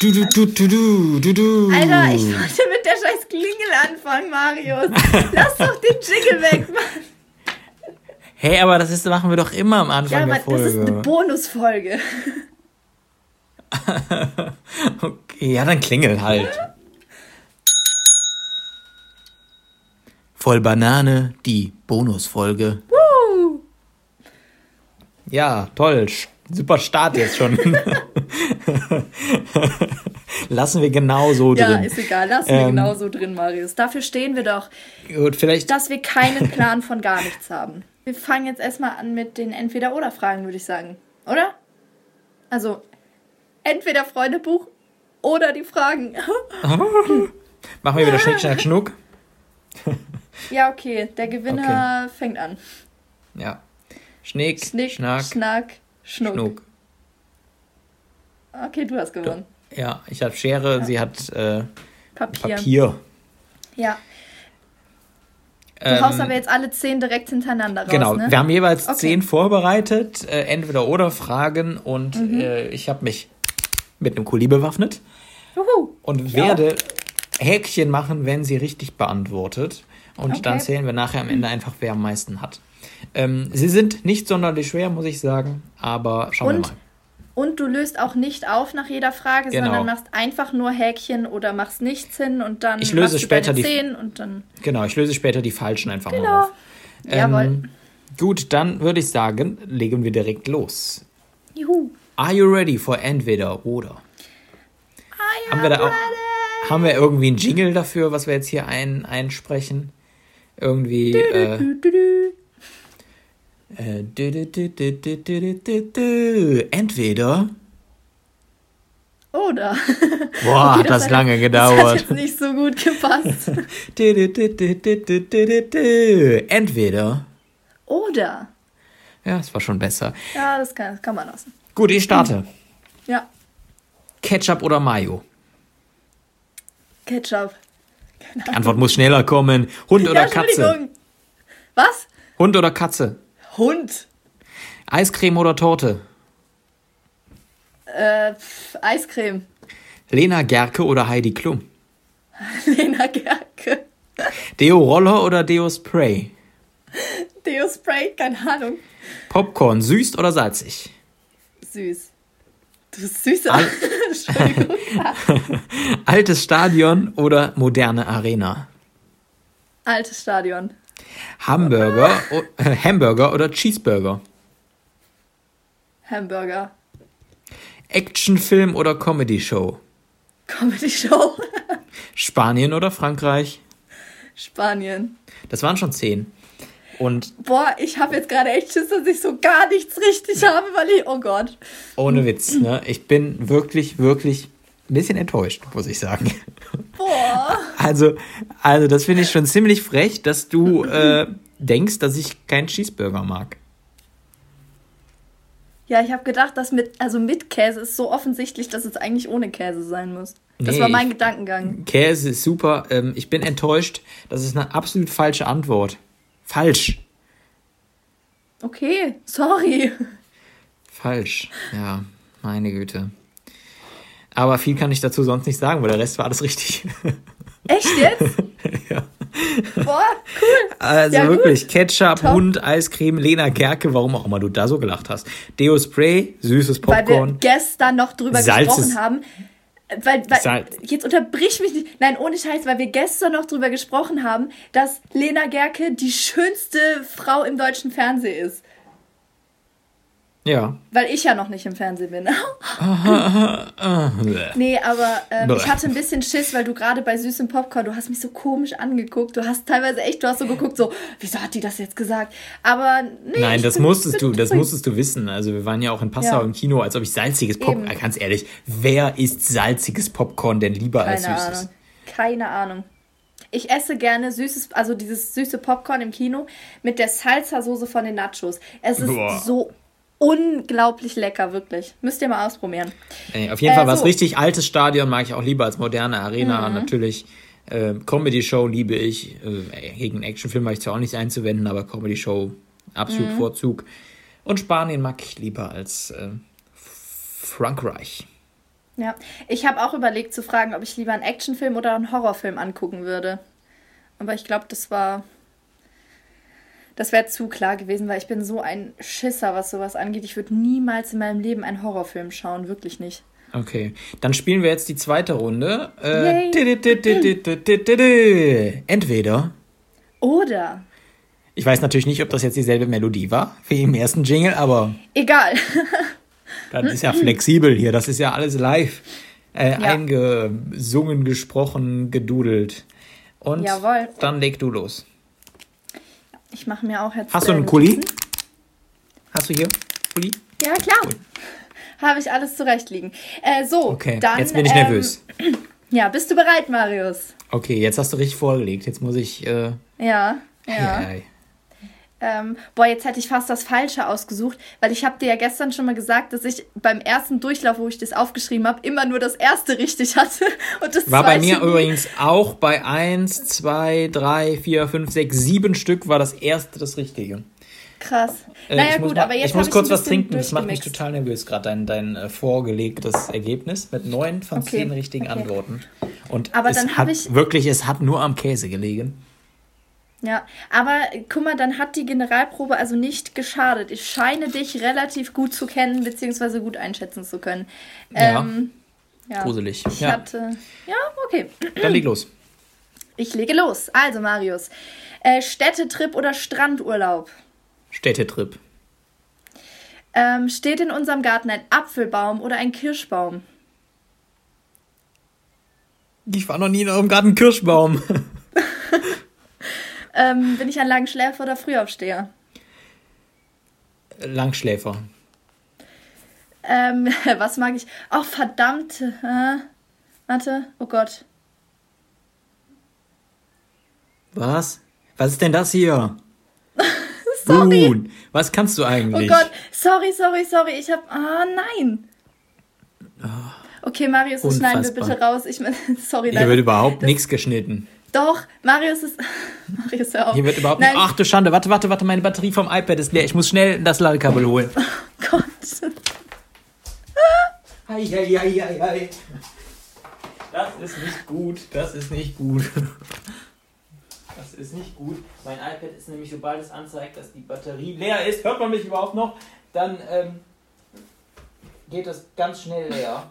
Du, du, du, du, du, du, du. Alter, ich wollte mit der scheiß Klingel anfangen, Marius. Lass doch den Jingle weg, Mann. Hey, aber das ist, machen wir doch immer am Anfang Ja, der aber Folge. das ist eine Bonusfolge. okay, ja, dann klingel halt. Voll Banane, die Bonusfolge. Woo! Ja, toll. Super Start jetzt schon. Lassen wir genau so Ja, drin. ist egal. Lass wir Ähm, genauso drin, Marius. Dafür stehen wir doch, Gut, vielleicht. dass wir keinen Plan von gar nichts haben. Wir fangen jetzt erstmal an mit den Entweder-Oder-Fragen, würde ich sagen. Oder? Also, entweder Freundebuch oder die Fragen. Machen wir wieder Schnick, Schnack, Schnuck. ja, okay. Der Gewinner fängt an. Ja. Schnick, Schnick, Schnack, Schnack, Schnuck. Schnuck. Okay, du hast gewonnen. Ja, ich habe Schere, sie hat äh, Papier. Papier. Ja. Du Ähm, haust aber jetzt alle zehn direkt hintereinander raus, Genau, ne? wir haben jeweils Okay. zehn vorbereitet, äh, entweder oder Fragen und Mhm. äh, ich habe mich mit einem Kuli bewaffnet Juhu. und werde Häkchen machen, wenn sie richtig beantwortet. Und Okay. dann zählen wir nachher am Ende einfach, wer am meisten hat. Ähm, sie sind nicht sonderlich schwer, muss ich sagen, aber schauen Und wir mal. Und du löst auch nicht auf nach jeder Frage, Genau. sondern machst einfach nur Häkchen oder machst nichts hin und dann Ich löse machst du später die- und dann. Genau, ich löse später die falschen einfach mal Genau. auf. Jawohl. Ähm, gut, dann würde ich sagen, legen wir direkt los. Juhu. Are you ready for entweder oder? Haben wir da auch, haben wir irgendwie einen Jingle dafür, was wir jetzt hier ein, einsprechen? Irgendwie, äh. Äh, dü Entweder. Oder. Boah, okay, hat das hat lange gedauert. Das hat jetzt nicht so gut gepasst. Entweder. Oder. Ja, es war schon besser. Ja, das kann, das kann man lassen. Gut, ich starte. Ja. Ketchup oder Mayo? Ketchup. Die Antwort muss schneller kommen. Hund oder ja, Katze? Was? Hund oder Katze? Hund. Eiscreme oder Torte? Äh, pf, Eiscreme. Lena Gerke oder Heidi Klum? Lena Gerke. Deo Roller oder Deo Spray? Deo Spray, keine Ahnung. Popcorn süß oder salzig? Süß. Du bist süßer. Al- Entschuldigung. Altes Stadion oder moderne Arena? Altes Stadion. Hamburger, äh, Hamburger oder Cheeseburger? Hamburger. Actionfilm oder Comedy Show? Comedy Show. Spanien oder Frankreich? Spanien. Das waren schon zehn. Und Boah, ich habe jetzt gerade echt Schiss, dass ich so gar nichts richtig habe, weil ich. Oh Gott. ohne Witz, ne? Ich bin wirklich, wirklich ein bisschen enttäuscht, muss ich sagen. Boah. Also, also das finde ich schon ziemlich frech, dass du äh, denkst, dass ich keinen Cheeseburger mag. Ja, ich habe gedacht, dass mit, also mit Käse ist so offensichtlich, dass es eigentlich ohne Käse sein muss. Das Nee, war mein ich- Gedankengang. Käse ist super. Ähm, ich bin enttäuscht. Das ist eine absolut falsche Antwort. Falsch. Okay, sorry. Falsch. Ja, meine Güte. Aber viel kann ich dazu sonst nicht sagen, weil der Rest war alles richtig. Echt jetzt? ja. Boah, cool. Also Ja, gut. wirklich, Ketchup, Top. Hund, Eiscreme, Lena Gerke, warum auch immer du da so gelacht hast. Deo Spray, süßes Weil wir Popcorn. gestern noch drüber Salz gesprochen haben. Weil, weil Salz. jetzt unterbrich mich nicht. Nein, ohne Scheiß, weil wir gestern noch drüber gesprochen haben, dass Lena Gerke die schönste Frau im deutschen Fernsehen ist. Ja. Weil ich ja noch nicht im Fernsehen bin. nee, aber ähm, ich hatte ein bisschen Schiss, weil du gerade bei süßem Popcorn, du hast mich so komisch angeguckt. Du hast teilweise echt, du hast so geguckt, so, wieso hat die das jetzt gesagt? Aber nee, Nein, das bin- musstest bin du, das musstest du wissen. Also wir waren ja auch in Passau Ja. im Kino, als ob ich salziges Popcorn. Eben. Ganz ehrlich, wer isst salziges Popcorn denn lieber als Keine süßes? Ahnung. Keine Ahnung. Ich esse gerne süßes, also dieses süße Popcorn im Kino mit der Salsa-Soße von den Nachos. Es ist Boah. so unglaublich lecker, wirklich. Müsst ihr mal ausprobieren. Ey, auf jeden Äh, Fall was so. Mhm. richtig altes Stadion mag ich auch lieber als moderne Arena. Natürlich äh, Comedy Show liebe ich. Äh, gegen Actionfilm habe ich zwar auch nichts einzuwenden, aber Comedy Show absolut Mhm. Vorzug. Und Spanien mag ich lieber als äh, Frankreich. Ja, ich habe auch überlegt zu fragen, ob ich lieber einen Actionfilm oder einen Horrorfilm angucken würde. Aber ich glaube, das war. Das wäre zu klar gewesen, weil ich bin so ein Schisser, was sowas angeht. Ich würde niemals in meinem Leben einen Horrorfilm schauen, wirklich nicht. Okay, dann spielen wir jetzt die zweite Runde. Äh, entweder. Oder. Ich weiß natürlich nicht, ob das jetzt dieselbe Melodie war wie im ersten Jingle, aber. Egal. das ist ja flexibel hier, das ist ja alles live äh, ja. eingesungen, gesprochen, gedudelt. Und Jawohl. dann leg du los. Ich mache mir auch jetzt. Hast du einen Kuli? Hast du hier Kuli? Ja, klar. Cool. Habe ich alles zurechtliegen. Äh, so, okay, dann. Jetzt bin ich nervös. Ähm, ja, bist du bereit, Marius? Okay, jetzt hast du richtig vorgelegt. Jetzt muss ich. Äh, ja, ja. Hey, hey. Ähm, boah, jetzt hätte ich fast das Falsche ausgesucht, weil ich habe dir ja gestern schon mal gesagt, dass ich beim ersten Durchlauf, wo ich das aufgeschrieben habe, immer nur das erste richtig hatte. Und das war bei mir übrigens auch bei 1, 2, 3, 4, 5, 6, 7 Stück war das erste das Richtige. Krass. Äh, naja, gut, mal, aber jetzt. Ich muss kurz was trinken, das macht mich total nervös, gerade dein, dein äh, vorgelegtes Ergebnis mit neun von okay. zehn richtigen okay. Antworten. Und aber es hat ich wirklich, es hat nur am Käse gelegen. Ja, aber guck mal, dann hat die Generalprobe also nicht geschadet. Ich scheine dich relativ gut zu kennen, beziehungsweise gut einschätzen zu können. Ja. Ähm, ja. Gruselig. Ich ja. hatte. Ja, okay. Dann leg los. Ich lege los. Also, Marius. Äh, Städtetrip oder Strandurlaub? Städtetrip. Ähm, steht in unserem Garten ein Apfelbaum oder ein Kirschbaum? Ich war noch nie in eurem Garten Kirschbaum. Ähm, bin ich ein Langschläfer oder Frühaufsteher? Langschläfer. Ähm, was mag ich? Oh, verdammt. Äh, warte, oh Gott. Was? Was ist denn das hier? sorry. Boon. Was kannst du eigentlich? Oh Gott, sorry, sorry, sorry. Ich hab. Ah, oh, nein. Okay, Marius, das schneiden wir bitte raus. Ich meine, sorry, Hier wird überhaupt nichts geschnitten. Doch, Marius ist. Marius, hör auf. Hier wird überhaupt nicht. Ach du Schande, warte, warte, warte, meine Batterie vom iPad ist leer. Ich muss schnell das Ladekabel holen. Oh Gott. Ei, ei, ei, ei, ei. Das ist nicht gut. Das ist nicht gut. Das ist nicht gut. Mein iPad ist nämlich, sobald es anzeigt, dass die Batterie leer ist, hört man mich überhaupt noch, dann ähm, geht das ganz schnell leer.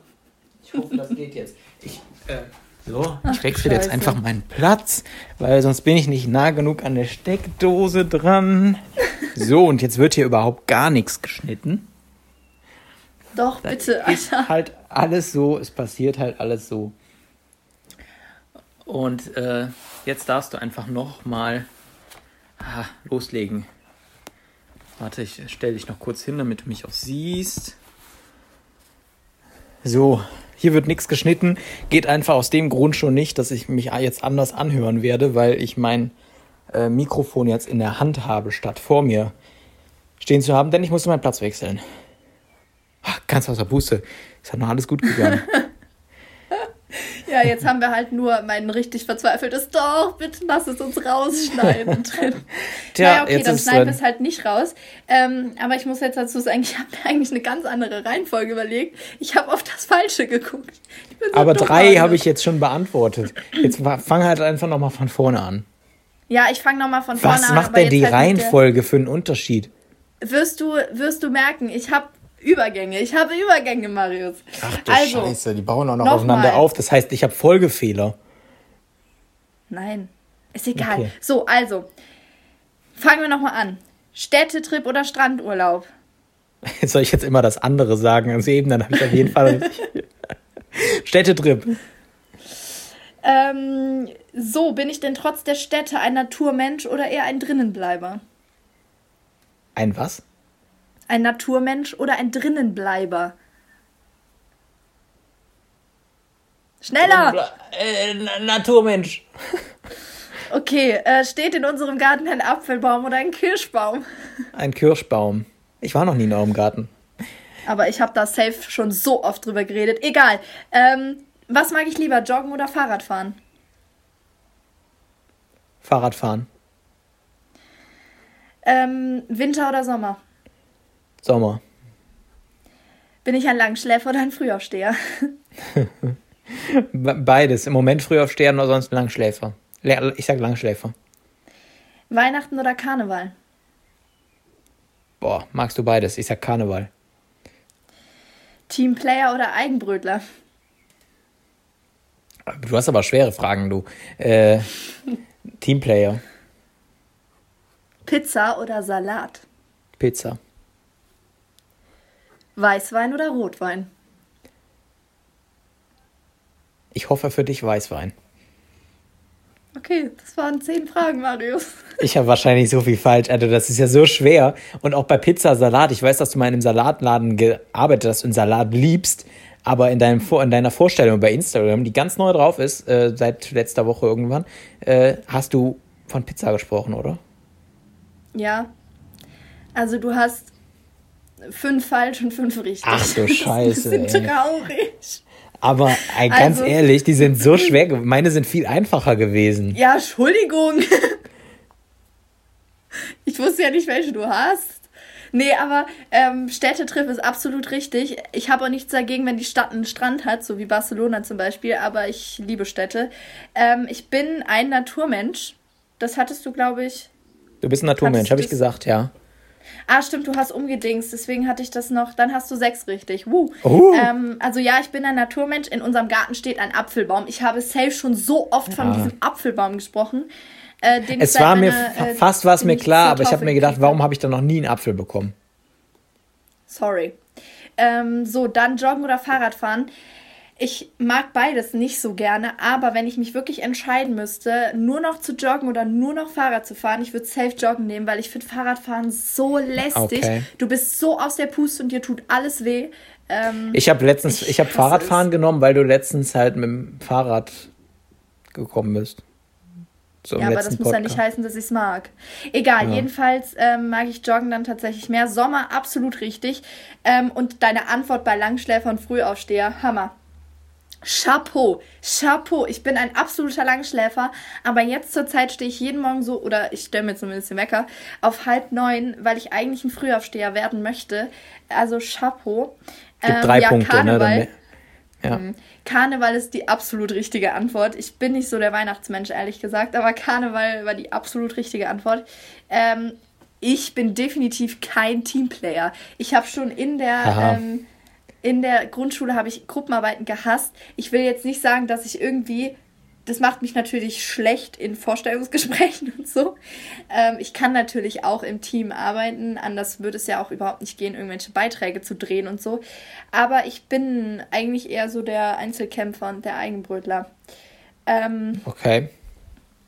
Ich hoffe, das geht jetzt. Ich, äh, so, ich wechsle jetzt einfach meinen Platz, weil sonst bin ich nicht nah genug an der Steckdose dran. So, und jetzt wird hier überhaupt gar nichts geschnitten. Doch, das bitte, Alter. Ist halt alles so, es passiert halt alles so. Und äh, jetzt darfst du einfach nochmal ah, loslegen. Warte, ich stelle dich noch kurz hin, damit du mich auch siehst. So, hier wird nichts geschnitten. Geht einfach aus dem Grund schon nicht, dass ich mich jetzt anders anhören werde, weil ich mein äh, Mikrofon jetzt in der Hand habe, statt vor mir stehen zu haben, denn ich musste meinen Platz wechseln. Ach, ganz außer Buße. Es hat noch alles gut gegangen. Ja, jetzt haben wir halt nur mein richtig verzweifeltes Doch, bitte lass es uns rausschneiden drin. Tja, naja, okay, dann schneiden wir es halt nicht raus. Ähm, aber ich muss jetzt dazu sagen, ich habe mir eigentlich eine ganz andere Reihenfolge überlegt. Ich habe auf das Falsche geguckt. So aber drei habe ich jetzt schon beantwortet. Jetzt fang halt einfach nochmal von vorne an. Ja, ich fange nochmal von vorne an. Was macht denn die halt Reihenfolge für einen Unterschied? Wirst du, wirst du merken, ich habe Übergänge. Ich habe Übergänge, Marius. Ach du also, Scheiße, die bauen auch noch, noch aufeinander mal. auf. Das heißt, ich habe Folgefehler. Nein, ist egal. Okay. So, also, fangen wir nochmal an. Städtetrip oder Strandurlaub? Soll ich jetzt immer das andere sagen als eben? Dann habe ich auf jeden Fall Städtetrip. Ähm, so, bin ich denn trotz der Städte ein Naturmensch oder eher ein Drinnenbleiber? Ein was? Ein Naturmensch oder ein Drinnenbleiber? Schneller! Äh, Naturmensch. Okay, äh, steht in unserem Garten ein Apfelbaum oder ein Kirschbaum? Ein Kirschbaum. Ich war noch nie in eurem Garten. Aber ich habe da safe schon so oft drüber geredet. Egal. Ähm, was mag ich lieber, joggen oder Fahrradfahren? Fahrradfahren. Ähm, Winter oder Sommer? Sommer. Bin ich ein Langschläfer oder ein Frühaufsteher? Beides. Im Moment Frühaufsteher oder sonst Langschläfer. Ich sag Langschläfer. Weihnachten oder Karneval? Boah, magst du beides? Ich sag Karneval. Teamplayer oder Eigenbrötler? Du hast aber schwere Fragen, du. Äh, Teamplayer. Pizza oder Salat? Pizza. Weißwein oder Rotwein? Ich hoffe für dich Weißwein. Okay, das waren zehn Fragen, Marius. Ich habe wahrscheinlich so viel falsch. Also, das ist ja so schwer. Und auch bei Pizza, Salat. Ich weiß, dass du mal in einem Salatladen gearbeitet hast und Salat liebst. Aber in, deinem, in deiner Vorstellung bei Instagram, die ganz neu drauf ist, äh, seit letzter Woche irgendwann, äh, hast du von Pizza gesprochen, oder? Ja. Also, du hast fünf falsch und fünf richtig. Ach du Scheiße. Das ist ein traurig. Aber ey, ganz also, ehrlich, die sind so schwer. Meine sind viel einfacher gewesen. Ja, Entschuldigung. Ich wusste ja nicht, welche du hast. Nee, aber ähm, Städtetrip ist absolut richtig. Ich habe auch nichts dagegen, wenn die Stadt einen Strand hat, so wie Barcelona zum Beispiel, aber ich liebe Städte. Ähm, ich bin ein Naturmensch. Das hattest du, glaube ich. Du bist ein Naturmensch, habe ich gesagt, ja. Ah, stimmt, du hast umgedingst, deswegen hatte ich das noch. Dann hast du sechs richtig. Woo. Uh. Ähm, also ja, ich bin ein Naturmensch. In unserem Garten steht ein Apfelbaum. Ich habe safe schon so oft von diesem Apfelbaum gesprochen. Äh, es war mir äh, fast war es mir klar, aber ich habe mir gedacht, warum habe ich da noch nie einen Apfel bekommen? Sorry. Ähm, so, dann Joggen oder Fahrradfahren. Ich mag beides nicht so gerne, aber wenn ich mich wirklich entscheiden müsste, nur noch zu joggen oder nur noch Fahrrad zu fahren, ich würde safe joggen nehmen, weil ich finde Fahrradfahren so lästig. Okay. Du bist so aus der Puste und dir tut alles weh. Ähm, ich habe letztens, ich, ich habe Fahrradfahren es. genommen, weil du letztens halt mit dem Fahrrad gekommen bist. So ja, aber das muss ja nicht heißen, dass ich es mag. Egal, ja. jedenfalls ähm, mag ich Joggen dann tatsächlich mehr. Sommer absolut richtig. Ähm, und deine Antwort bei Langschläfer und Frühaufsteher, Hammer. Chapeau, Chapeau. Ich bin ein absoluter Langschläfer, aber jetzt zur Zeit stehe ich jeden Morgen so, oder ich stelle mir zumindest den Wecker, auf halb neun, weil ich eigentlich ein Frühaufsteher werden möchte. Also Chapeau. Gibt ähm, drei ja, Punkte, ne, Karneval. ne? Ja. Mhm. Karneval ist die absolut richtige Antwort. Ich bin nicht so der Weihnachtsmensch, ehrlich gesagt, aber Karneval war die absolut richtige Antwort. Ähm, ich bin definitiv kein Teamplayer. Ich habe schon in der ähm, in der Grundschule habe ich Gruppenarbeiten gehasst. Ich will jetzt nicht sagen, dass ich irgendwie das macht mich natürlich schlecht in Vorstellungsgesprächen und so. Ähm, ich kann natürlich auch im Team arbeiten, anders würde es ja auch überhaupt nicht gehen, irgendwelche Beiträge zu drehen und so. Aber ich bin eigentlich eher so der Einzelkämpfer und der Eigenbrötler. Ähm, okay.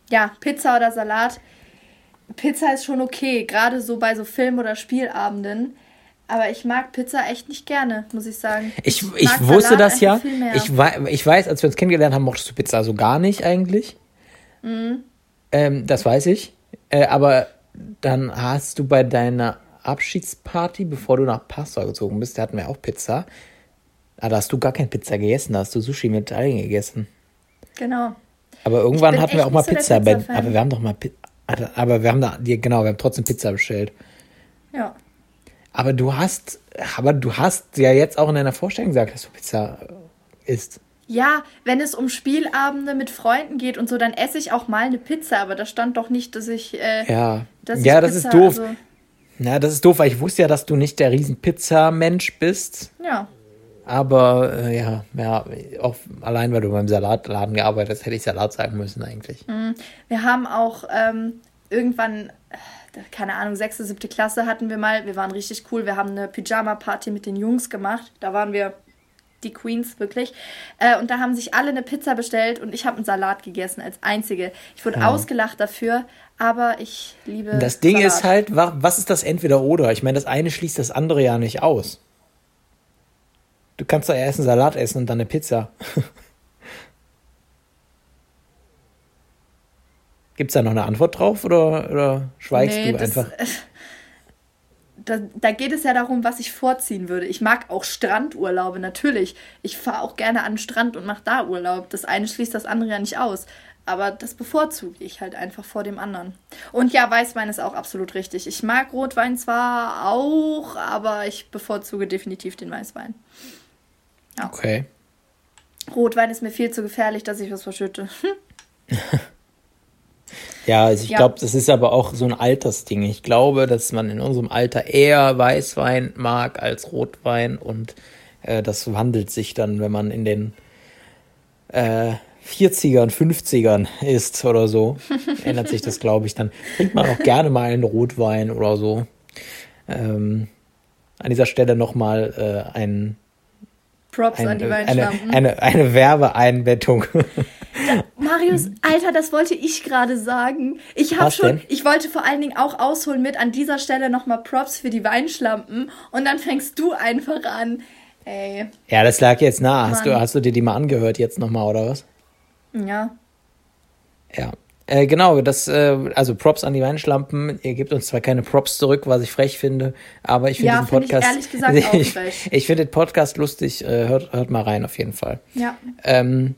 Ja, Pizza oder Salat. Pizza ist schon okay, gerade so bei so Film- oder Spielabenden. Aber ich mag Pizza echt nicht gerne, muss ich sagen. Ich, ich, ich wusste Salat das ja. Ich, ich weiß, als wir uns kennengelernt haben, mochtest du Pizza so gar nicht eigentlich. Mhm. Ähm, das weiß ich. Äh, aber dann hast du bei deiner Abschiedsparty, bevor du nach Pastor gezogen bist, da hatten wir auch Pizza. Ah, da hast du gar keine Pizza gegessen, da hast du Sushi mit Algen gegessen. Genau. Aber irgendwann hatten wir auch mal so Pizza. Pizza aber wir haben doch mal aber wir haben da, genau, wir haben trotzdem Pizza bestellt. Ja. Aber du hast, aber du hast ja jetzt auch in deiner Vorstellung gesagt, dass du Pizza isst. Ja, wenn es um Spielabende mit Freunden geht und so, dann esse ich auch mal eine Pizza, aber da stand doch nicht, dass ich. Äh, ja, dass ja das Pizza, ist doof. Also Na, das ist doof, weil ich wusste ja, dass du nicht der riesen Pizza-Mensch bist. Ja. Aber äh, ja, ja, auch allein weil du beim Salatladen gearbeitet hast, hätte ich Salat sagen müssen eigentlich. Mhm. Wir haben auch ähm, irgendwann keine Ahnung, sechste, siebte Klasse hatten wir mal. Wir waren richtig cool. Wir haben eine Pyjama-Party mit den Jungs gemacht. Da waren wir die Queens, wirklich. Äh, und da haben sich alle eine Pizza bestellt und ich habe einen Salat gegessen als einzige. Ich wurde ja. ausgelacht dafür, aber ich liebe. Das Ding Salat. ist halt, was ist das Entweder-Oder? Ich meine, das eine schließt das andere ja nicht aus. Du kannst doch erst einen Salat essen und dann eine Pizza. Gibt es da noch eine Antwort drauf oder, oder schweigst nee, du einfach? Das, da, da, geht es ja darum, was ich vorziehen würde. Ich mag auch Strandurlaube, natürlich. Ich fahre auch gerne an den Strand und mache da Urlaub. Das eine schließt das andere ja nicht aus. aber das bevorzuge ich halt einfach vor dem anderen. Und ja, Weißwein ist auch absolut richtig. Ich mag Rotwein zwar auch, aber ich bevorzuge definitiv den Weißwein. Ja. Okay. Rotwein ist mir viel zu gefährlich, dass ich was verschütte. ja, also ich ja. glaube, das ist aber auch so ein Altersding. Ich glaube, dass man in unserem Alter eher Weißwein mag als Rotwein und äh, das wandelt sich dann, wenn man in den äh, 40ern, 50ern ist oder so, ändert sich das, glaube ich. Dann trinkt man auch gerne mal einen Rotwein oder so. Ähm, an dieser Stelle nochmal äh, ein Props ein, an die Weinschlampen. Eine, eine, eine Werbeeinbettung. Marius, Alter, das wollte ich gerade sagen. Ich habe schon, denn? ich wollte vor allen Dingen auch ausholen mit an dieser Stelle nochmal Props für die Weinschlampen und dann fängst du einfach an. Ey. Ja, das lag jetzt nah. Hast du, hast du dir die mal angehört jetzt nochmal, oder was? Ja. Ja. Äh, genau, das, äh, also Props an die Weinschlampen. Ihr gebt uns zwar keine Props zurück, was ich frech finde, aber ich finde ja, diesen Podcast. Ich ehrlich gesagt auch frech. ich, ich finde den Podcast lustig. Äh, hört, hört mal rein auf jeden Fall. Ja. Ähm,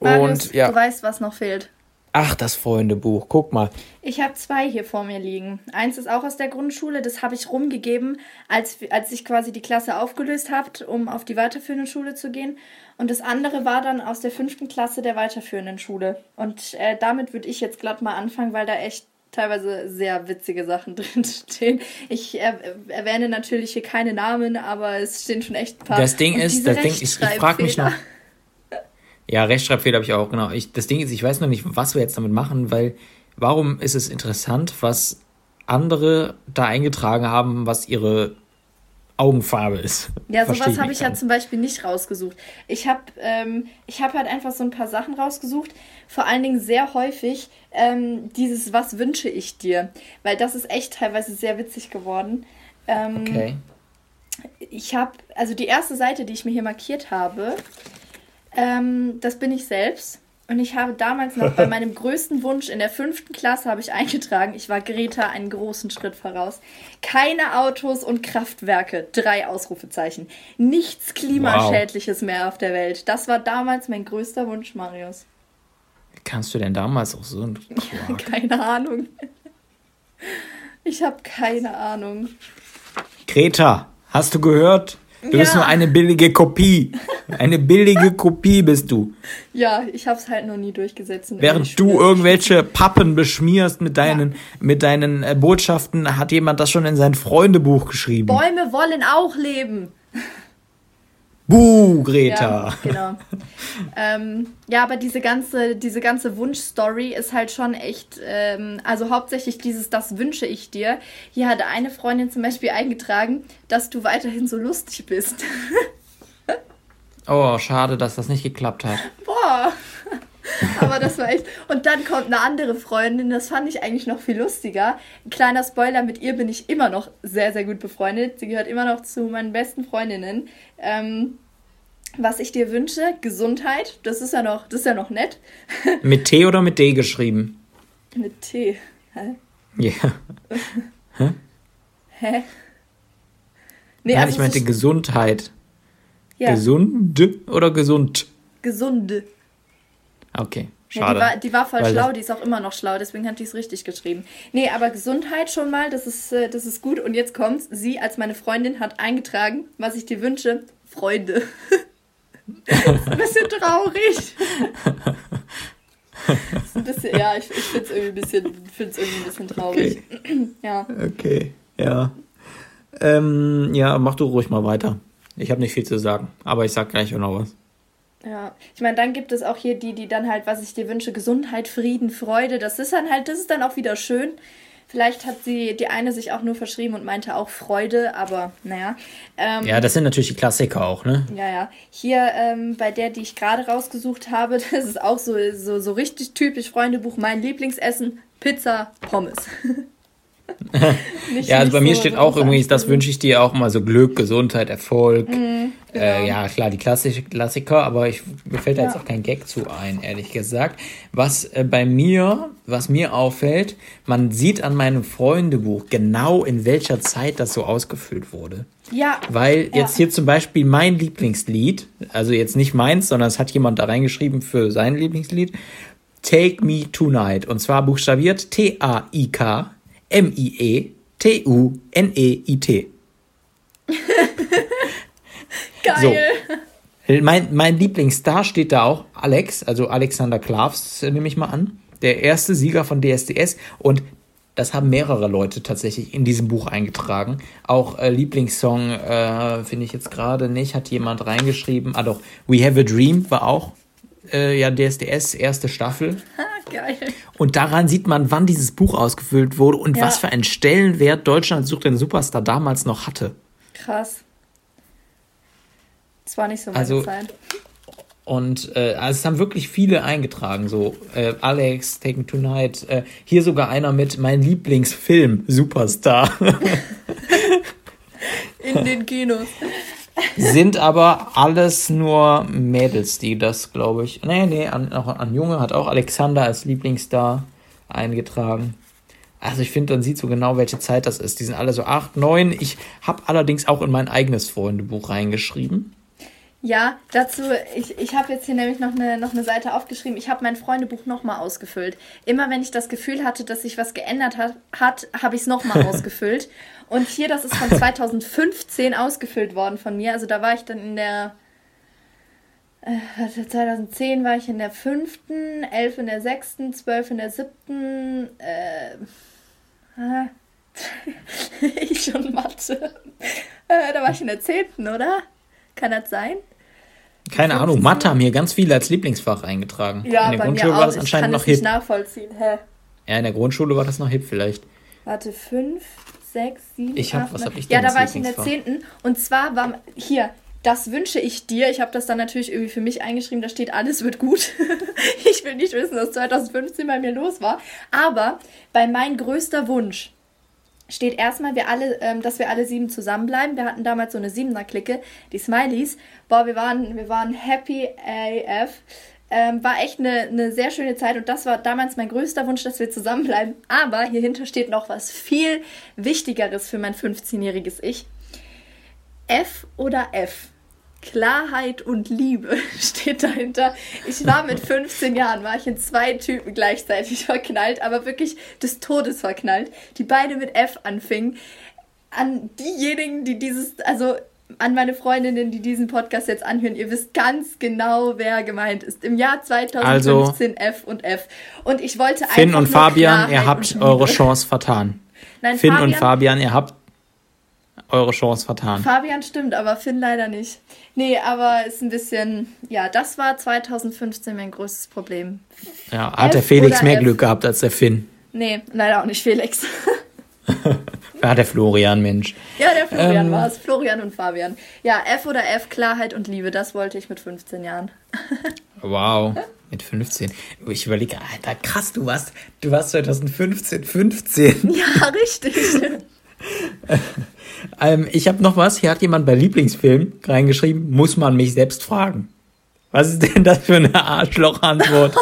Marius, und ja. Du weißt, was noch fehlt. Ach, das Freundebuch, guck mal. Ich habe zwei hier vor mir liegen. Eins ist auch aus der Grundschule, das habe ich rumgegeben, als, als ich quasi die Klasse aufgelöst habe, um auf die weiterführende Schule zu gehen. Und das andere war dann aus der fünften Klasse der weiterführenden Schule. Und äh, damit würde ich jetzt glatt mal anfangen, weil da echt teilweise sehr witzige Sachen drin stehen. Ich er erwähne natürlich hier keine Namen, aber es stehen schon echt ein paar. Das Ding ist, das Ding, ich, ich frage mich noch. Ja, Rechtschreibfehler habe ich auch, genau. Ich, das Ding ist, ich weiß noch nicht, was wir jetzt damit machen, weil warum ist es interessant, was andere da eingetragen haben, was ihre Augenfarbe ist. Ja, sowas habe ich ja zum Beispiel nicht rausgesucht. Ich habe ähm, hab halt einfach so ein paar Sachen rausgesucht. Vor allen Dingen sehr häufig ähm, dieses Was wünsche ich dir? Weil das ist echt teilweise sehr witzig geworden. Ähm, okay. Ich habe, also die erste Seite, die ich mir hier markiert habe, ähm, das bin ich selbst. Und ich habe damals noch bei meinem größten Wunsch in der fünften Klasse habe ich eingetragen, ich war Greta einen großen Schritt voraus. Keine Autos und Kraftwerke. Drei Ausrufezeichen. Nichts Klimaschädliches wow. mehr auf der Welt. Das war damals mein größter Wunsch, Marius. Kannst du denn damals auch so ein Keine Ahnung. Ich habe keine Ahnung. Greta, hast du gehört? Du ja. bist nur eine billige Kopie. Eine billige Kopie bist du. Ja, ich hab's halt noch nie durchgesetzt. Während du irgendwelche Pappen beschmierst mit deinen, ja. mit deinen äh, Botschaften, hat jemand das schon in sein Freundebuch geschrieben. Bäume wollen auch leben. Buh, Greta. Ja, genau. ähm, ja, aber diese ganze, diese ganze Wunschstory ist halt schon echt, ähm, also hauptsächlich dieses, das wünsche ich dir. Hier hat eine Freundin zum Beispiel eingetragen, dass du weiterhin so lustig bist. oh, schade, dass das nicht geklappt hat. Boah. Aber das war echt. Und dann kommt eine andere Freundin, das fand ich eigentlich noch viel lustiger. Ein kleiner Spoiler, mit ihr bin ich immer noch sehr, sehr gut befreundet. Sie gehört immer noch zu meinen besten Freundinnen. Ähm, was ich dir wünsche, Gesundheit, das ist ja noch, das ist ja noch nett. Mit T oder mit D geschrieben? Mit T. Hä? Ja. Hä? Hä? Nee, Nein, also ich meinte Gesundheit. Ja. Gesund oder gesund? Gesunde. Okay. Schade. Ja, die, war, die war voll Weil schlau, die ist auch immer noch schlau, deswegen hat die es richtig geschrieben. Nee, aber Gesundheit schon mal, das ist, äh, das ist gut. Und jetzt kommt's. Sie als meine Freundin hat eingetragen, was ich dir wünsche, Freunde. das ist ein bisschen traurig. ein bisschen, ja, ich, ich finde es irgendwie, ein bisschen, irgendwie ein bisschen traurig. Okay. ja. Okay, ja. Ähm, ja, mach du ruhig mal weiter. Ich habe nicht viel zu sagen, aber ich sag gleich auch noch was. Ja, ich meine, dann gibt es auch hier die, die dann halt, was ich dir wünsche, Gesundheit, Frieden, Freude. Das ist dann halt, das ist dann auch wieder schön. Vielleicht hat sie die eine sich auch nur verschrieben und meinte auch Freude, aber naja. Ähm, ja, das sind natürlich die Klassiker auch, ne? Ja, ja. Hier ähm, bei der, die ich gerade rausgesucht habe, das ist auch so, so, so richtig typisch Freundebuch. Mein Lieblingsessen: Pizza, Pommes. ja, also bei mir steht auch irgendwie, das wünsche ich dir auch mal so Glück, Gesundheit, Erfolg, mhm. Genau. Äh, ja, klar, die Klassik Klassiker, aber ich, mir fällt da ja. jetzt auch kein Gag zu ein, ehrlich gesagt. Was äh, bei mir, was mir auffällt, man sieht an meinem Freundebuch genau, in welcher Zeit das so ausgefüllt wurde. Ja. Weil jetzt ja. hier zum Beispiel mein Lieblingslied, also jetzt nicht meins, sondern es hat jemand da reingeschrieben für sein Lieblingslied, Take Me Tonight. Und zwar buchstabiert T-A-I-K M-I-E T-U-N-E-I-T. Geil. So. Mein, mein Lieblingsstar steht da auch, Alex, also Alexander Klavs, nehme ich mal an. Der erste Sieger von DSDS. Und das haben mehrere Leute tatsächlich in diesem Buch eingetragen. Auch äh, Lieblingssong äh, finde ich jetzt gerade nicht, hat jemand reingeschrieben. Ah doch, We Have a Dream war auch äh, ja DSDS erste Staffel. Geil. Und daran sieht man, wann dieses Buch ausgefüllt wurde und ja. was für einen Stellenwert Deutschland sucht den Superstar damals noch hatte. Krass. Das war nicht so meine also, Zeit. Und äh, also es haben wirklich viele eingetragen, so äh, Alex, Taken Tonight, äh, hier sogar einer mit mein Lieblingsfilm, Superstar. In den Kinos. Sind aber alles nur Mädels, die das, glaube ich. Nee, nee, an, auch an Junge hat auch Alexander als Lieblingsstar eingetragen. Also ich finde, dann sieht so genau, welche Zeit das ist. Die sind alle so acht, neun. Ich habe allerdings auch in mein eigenes Freundebuch reingeschrieben. Ja, dazu, ich, ich habe jetzt hier nämlich noch eine, noch eine Seite aufgeschrieben. Ich habe mein Freundebuch nochmal ausgefüllt. Immer wenn ich das Gefühl hatte, dass sich was geändert hat, hat habe ich es nochmal ausgefüllt. Und hier, das ist von 2015 ausgefüllt worden von mir. Also da war ich dann in der. Äh, 2010 war ich in der fünften, 11 in der sechsten, 12 in der siebten. Äh, äh, ich schon Mathe. Äh, da war ich in der zehnten, oder? Kann das sein? Keine Ahnung, Mathe haben hier ganz viele als Lieblingsfach eingetragen. Ja, in der Grundschule war das anscheinend ich kann noch hip. Nicht nachvollziehen. Hä? Ja, in der Grundschule war das noch hip vielleicht. Warte, fünf, sechs, sieben, Ich hab, acht, was hab ich denn Ja, da war ich in der zehnten. Und zwar war hier, das wünsche ich dir. Ich habe das dann natürlich irgendwie für mich eingeschrieben. Da steht, alles wird gut. ich will nicht wissen, was 2015 bei mir los war. Aber bei mein größter Wunsch steht erstmal, wir alle, ähm, dass wir alle sieben zusammenbleiben. Wir hatten damals so eine Siebener-Clique, die Smileys. Boah, wir waren, wir waren happy AF. Ähm, war echt eine, eine sehr schöne Zeit und das war damals mein größter Wunsch, dass wir zusammenbleiben. Aber hierhinter steht noch was viel Wichtigeres für mein 15-jähriges Ich. F oder F? Klarheit und Liebe steht dahinter. Ich war mit 15 Jahren, war ich in zwei Typen gleichzeitig verknallt, aber wirklich des Todes verknallt, die beide mit F anfingen. An diejenigen, die dieses, also an meine Freundinnen, die diesen Podcast jetzt anhören, ihr wisst ganz genau, wer gemeint ist. Im Jahr 2015 also, F und F. Und ich wollte einfach. Finn und Fabian, ihr habt eure Chance vertan. Nein, Finn Fabian, und Fabian, ihr habt eure Chance vertan. Fabian stimmt, aber Finn leider nicht. Nee, aber ist ein bisschen, ja, das war 2015 mein größtes Problem. Ja, hat F der Felix mehr F? Glück gehabt als der Finn? Nee, leider auch nicht Felix. ja, der Florian, Mensch. Ja, der Florian ähm, war es. Florian und Fabian. Ja, F oder F, Klarheit und Liebe, das wollte ich mit 15 Jahren. wow. Mit 15. Ich überlege, Alter, krass, du warst, du warst 2015, 15. Ja, richtig. ähm, ich habe noch was. Hier hat jemand bei Lieblingsfilm reingeschrieben, muss man mich selbst fragen. Was ist denn das für eine Arschloch-Antwort?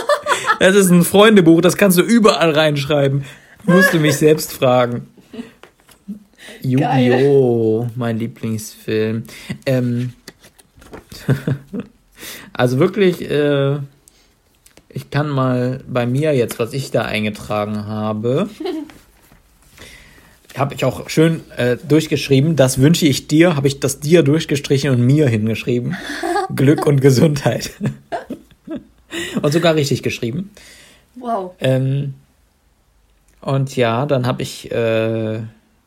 das ist ein Freundebuch, das kannst du überall reinschreiben. Musst du mich selbst fragen. Yu-Gi-Oh! Mein Lieblingsfilm. Ähm, also wirklich, äh, ich kann mal bei mir jetzt, was ich da eingetragen habe habe ich auch schön äh, durchgeschrieben. Das wünsche ich dir, habe ich das dir durchgestrichen und mir hingeschrieben. Glück und Gesundheit. und sogar richtig geschrieben. Wow. Ähm, und ja, dann habe ich äh,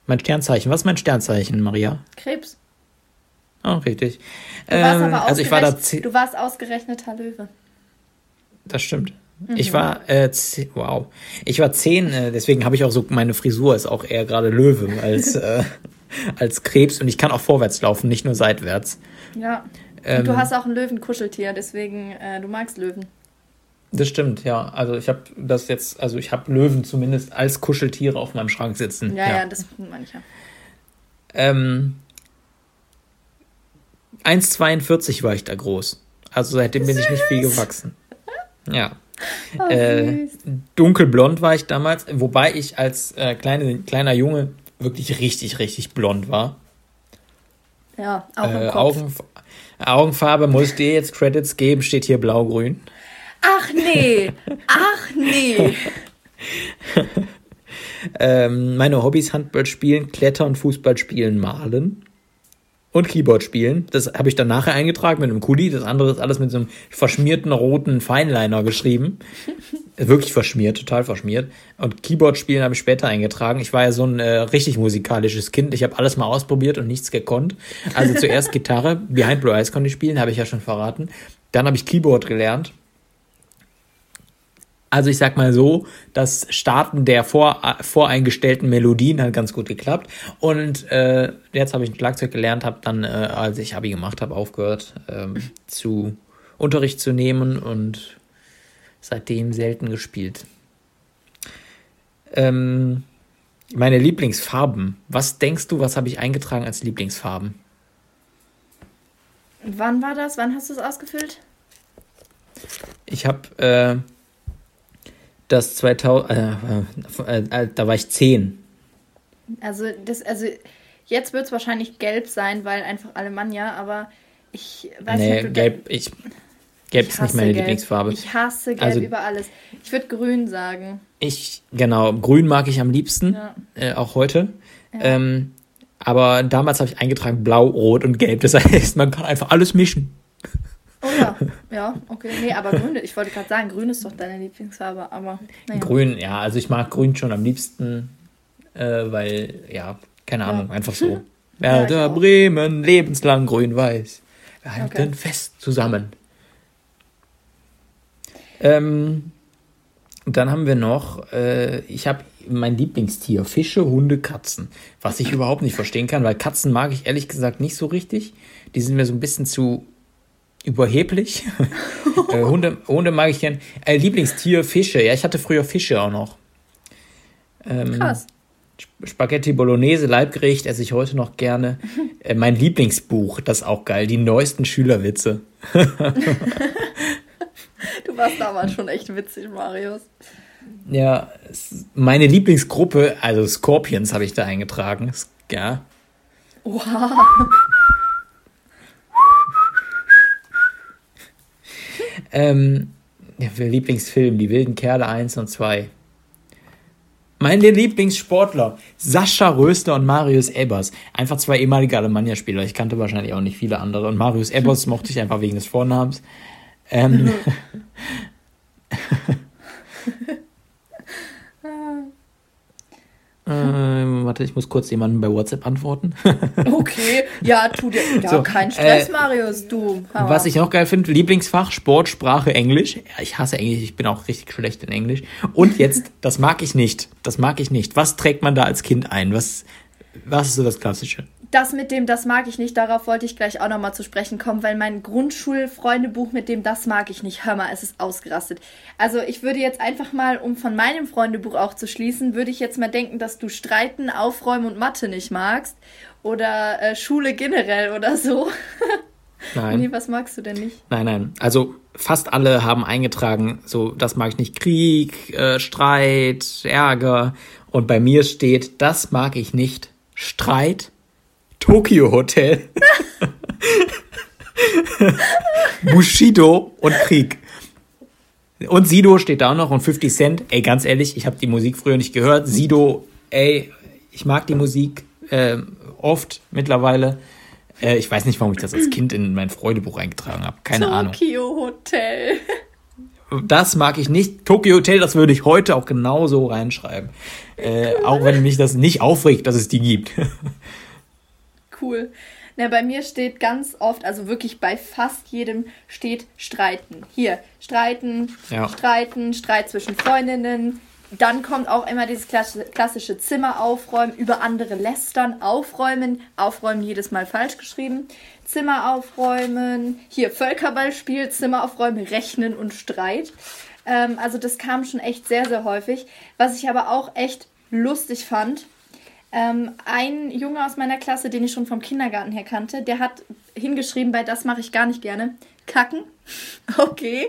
mein Sternzeichen. Was ist mein Sternzeichen, Maria? Krebs. Oh, richtig. Du warst, ähm, also ich war da du warst ausgerechneter Löwe. Das stimmt. Ich mhm. war, äh, wow, ich war zehn, äh, deswegen habe ich auch so, meine Frisur ist auch eher gerade Löwe als, äh, als Krebs und ich kann auch vorwärts laufen, nicht nur seitwärts. Ja. Ähm, du hast auch ein Löwenkuscheltier, deswegen, äh, du magst Löwen. Das stimmt, ja. Also ich habe das jetzt, also ich habe Löwen zumindest als Kuscheltiere auf meinem Schrank sitzen. Ja, ja, ja das meine ich ja. Ähm, 1,42 war ich da groß. Also seitdem bin ich nicht viel gewachsen. Ja. Oh, äh, dunkelblond war ich damals, wobei ich als äh, kleine, kleiner Junge wirklich richtig, richtig blond war. Ja, auch im äh, Kopf. Augen, Augenfarbe muss ich dir jetzt Credits geben, steht hier blau-grün. Ach nee, ach nee. ähm, meine Hobbys Handball spielen, Klettern, Fußball spielen, malen und Keyboard spielen. Das habe ich dann nachher eingetragen mit einem Kuli. Das andere ist alles mit so einem verschmierten roten Feinliner geschrieben. Wirklich verschmiert, total verschmiert. Und Keyboard spielen habe ich später eingetragen. Ich war ja so ein äh, richtig musikalisches Kind. Ich habe alles mal ausprobiert und nichts gekonnt. Also zuerst Gitarre, Behind Blue Eyes konnte ich spielen, habe ich ja schon verraten. Dann habe ich Keyboard gelernt also ich sag mal so, das Starten der vor, voreingestellten Melodien hat ganz gut geklappt. Und äh, jetzt habe ich ein Schlagzeug gelernt, habe dann, äh, als ich Abi gemacht habe, aufgehört ähm, zu Unterricht zu nehmen und seitdem selten gespielt. Ähm, meine Lieblingsfarben. Was denkst du, was habe ich eingetragen als Lieblingsfarben? Wann war das? Wann hast du es ausgefüllt? Ich habe äh, das 2000, äh, äh, äh, da war ich 10. Also, das, also jetzt wird es wahrscheinlich gelb sein, weil einfach Alemannia, aber ich weiß nee, nicht. gelb, ich, gelb ich ist nicht meine gelb. Lieblingsfarbe. Ich hasse gelb also, über alles. Ich würde grün sagen. Ich, genau, grün mag ich am liebsten, ja. äh, auch heute. Ja. Ähm, aber damals habe ich eingetragen blau, rot und gelb. Das heißt, man kann einfach alles mischen. Ja, ja, okay. Nee, aber grün, ich wollte gerade sagen, grün ist doch deine Lieblingsfarbe, aber. Naja. Grün, ja, also ich mag grün schon am liebsten, äh, weil, ja, keine Ahnung, ja. einfach so. Werder ja, Bremen, lebenslang grün-weiß. Wir halten okay. fest zusammen. Ähm, dann haben wir noch, äh, ich habe mein Lieblingstier, Fische, Hunde, Katzen. Was ich überhaupt nicht verstehen kann, weil Katzen mag ich ehrlich gesagt nicht so richtig. Die sind mir so ein bisschen zu überheblich. äh, Hunde, Hunde mag ich gern. Äh, Lieblingstier, Fische. Ja, ich hatte früher Fische auch noch. Ähm, Krass. Spaghetti Bolognese, Leibgericht esse ich heute noch gerne. Äh, mein Lieblingsbuch, das ist auch geil. Die neuesten Schülerwitze. du warst damals schon echt witzig, Marius. Ja, meine Lieblingsgruppe, also Scorpions habe ich da eingetragen. Ja. Wow. Ähm, Lieblingsfilm, Die wilden Kerle 1 und 2. Meine Lieblingssportler, Sascha Röster und Marius Ebers. Einfach zwei ehemalige Alemannia-Spieler. Ich kannte wahrscheinlich auch nicht viele andere. Und Marius Ebers mochte ich einfach wegen des Vornamens. Ähm, Ähm, warte, ich muss kurz jemanden bei WhatsApp antworten. okay, ja, tu dir ja, so, kein Stress, äh, Marius, du. Hammer. Was ich auch geil finde, Lieblingsfach, Sport, Sprache, Englisch. Ja, ich hasse Englisch, ich bin auch richtig schlecht in Englisch. Und jetzt, das mag ich nicht. Das mag ich nicht. Was trägt man da als Kind ein? Was, was ist so das Klassische? Das mit dem, das mag ich nicht, darauf wollte ich gleich auch nochmal zu sprechen kommen, weil mein Grundschulfreundebuch mit dem, das mag ich nicht, hör mal, es ist ausgerastet. Also ich würde jetzt einfach mal, um von meinem Freundebuch auch zu schließen, würde ich jetzt mal denken, dass du Streiten, Aufräumen und Mathe nicht magst oder äh, Schule generell oder so. Nein. Nee, was magst du denn nicht? Nein, nein. Also fast alle haben eingetragen, so, das mag ich nicht. Krieg, äh, Streit, Ärger. Und bei mir steht, das mag ich nicht. Streit, Tokyo Hotel, Bushido und Krieg. Und Sido steht da noch und 50 Cent. Ey, ganz ehrlich, ich habe die Musik früher nicht gehört. Sido, ey, ich mag die Musik äh, oft mittlerweile. Äh, ich weiß nicht, warum ich das als Kind in mein Freudebuch eingetragen habe. Keine Tokyo Ahnung. Tokyo Hotel. Das mag ich nicht. Tokyo Hotel, das würde ich heute auch genauso reinschreiben. Äh, auch wenn mich das nicht aufregt, dass es die gibt. Cool. Na, bei mir steht ganz oft, also wirklich bei fast jedem steht streiten. Hier, streiten, ja. streiten, Streit zwischen Freundinnen. Dann kommt auch immer dieses klassische Zimmer aufräumen, über andere lästern, aufräumen, aufräumen jedes Mal falsch geschrieben. Zimmer aufräumen, hier Völkerballspiel, Zimmer aufräumen, rechnen und Streit. Ähm, also das kam schon echt sehr, sehr häufig. Was ich aber auch echt lustig fand, ähm, ein Junge aus meiner Klasse, den ich schon vom Kindergarten her kannte, der hat hingeschrieben bei Das mache ich gar nicht gerne. Kacken. Okay.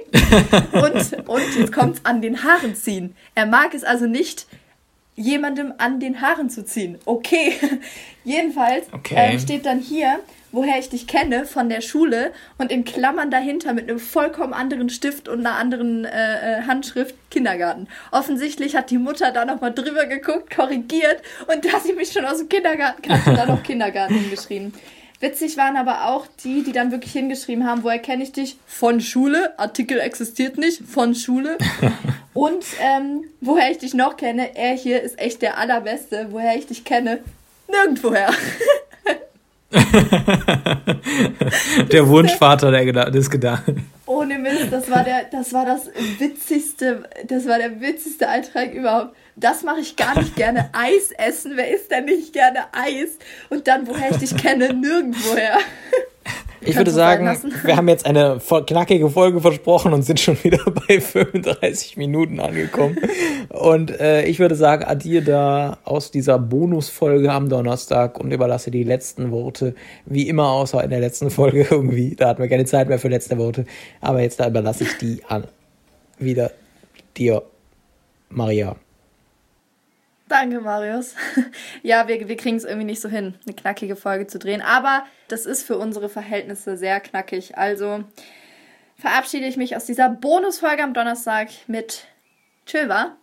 Und, und jetzt kommt es an den Haaren ziehen. Er mag es also nicht, jemandem an den Haaren zu ziehen. Okay. Jedenfalls okay. Äh, steht dann hier, woher ich dich kenne, von der Schule und in Klammern dahinter mit einem vollkommen anderen Stift und einer anderen äh, äh Handschrift Kindergarten. Offensichtlich hat die Mutter da nochmal drüber geguckt, korrigiert und da sie mich schon aus dem Kindergarten kannte, da noch Kindergarten hingeschrieben. Witzig waren aber auch die, die dann wirklich hingeschrieben haben, woher kenne ich dich? Von Schule. Artikel existiert nicht. Von Schule. Und ähm, woher ich dich noch kenne, er hier ist echt der allerbeste. Woher ich dich kenne, nirgendwoher. der Wunschvater der, des Gedanken. Ohne Mist, das war der, das war das witzigste, das war der witzigste Eintrag überhaupt. Das mache ich gar nicht gerne. Eis essen, wer isst denn nicht gerne Eis? Und dann, woher ich dich kenne, nirgendwoher. Ich würde sagen, wir haben jetzt eine knackige Folge versprochen und sind schon wieder bei 35 Minuten angekommen. und äh, ich würde sagen, addiere da aus dieser Bonusfolge am Donnerstag und überlasse die letzten Worte, wie immer, außer in der letzten Folge irgendwie. Da hatten wir keine Zeit mehr für letzte Worte. Aber jetzt da überlasse ich die an. Wieder dir, Maria. Danke, Marius. ja, wir, wir kriegen es irgendwie nicht so hin, eine knackige Folge zu drehen. Aber das ist für unsere Verhältnisse sehr knackig. Also verabschiede ich mich aus dieser Bonusfolge am Donnerstag mit Tschöwa.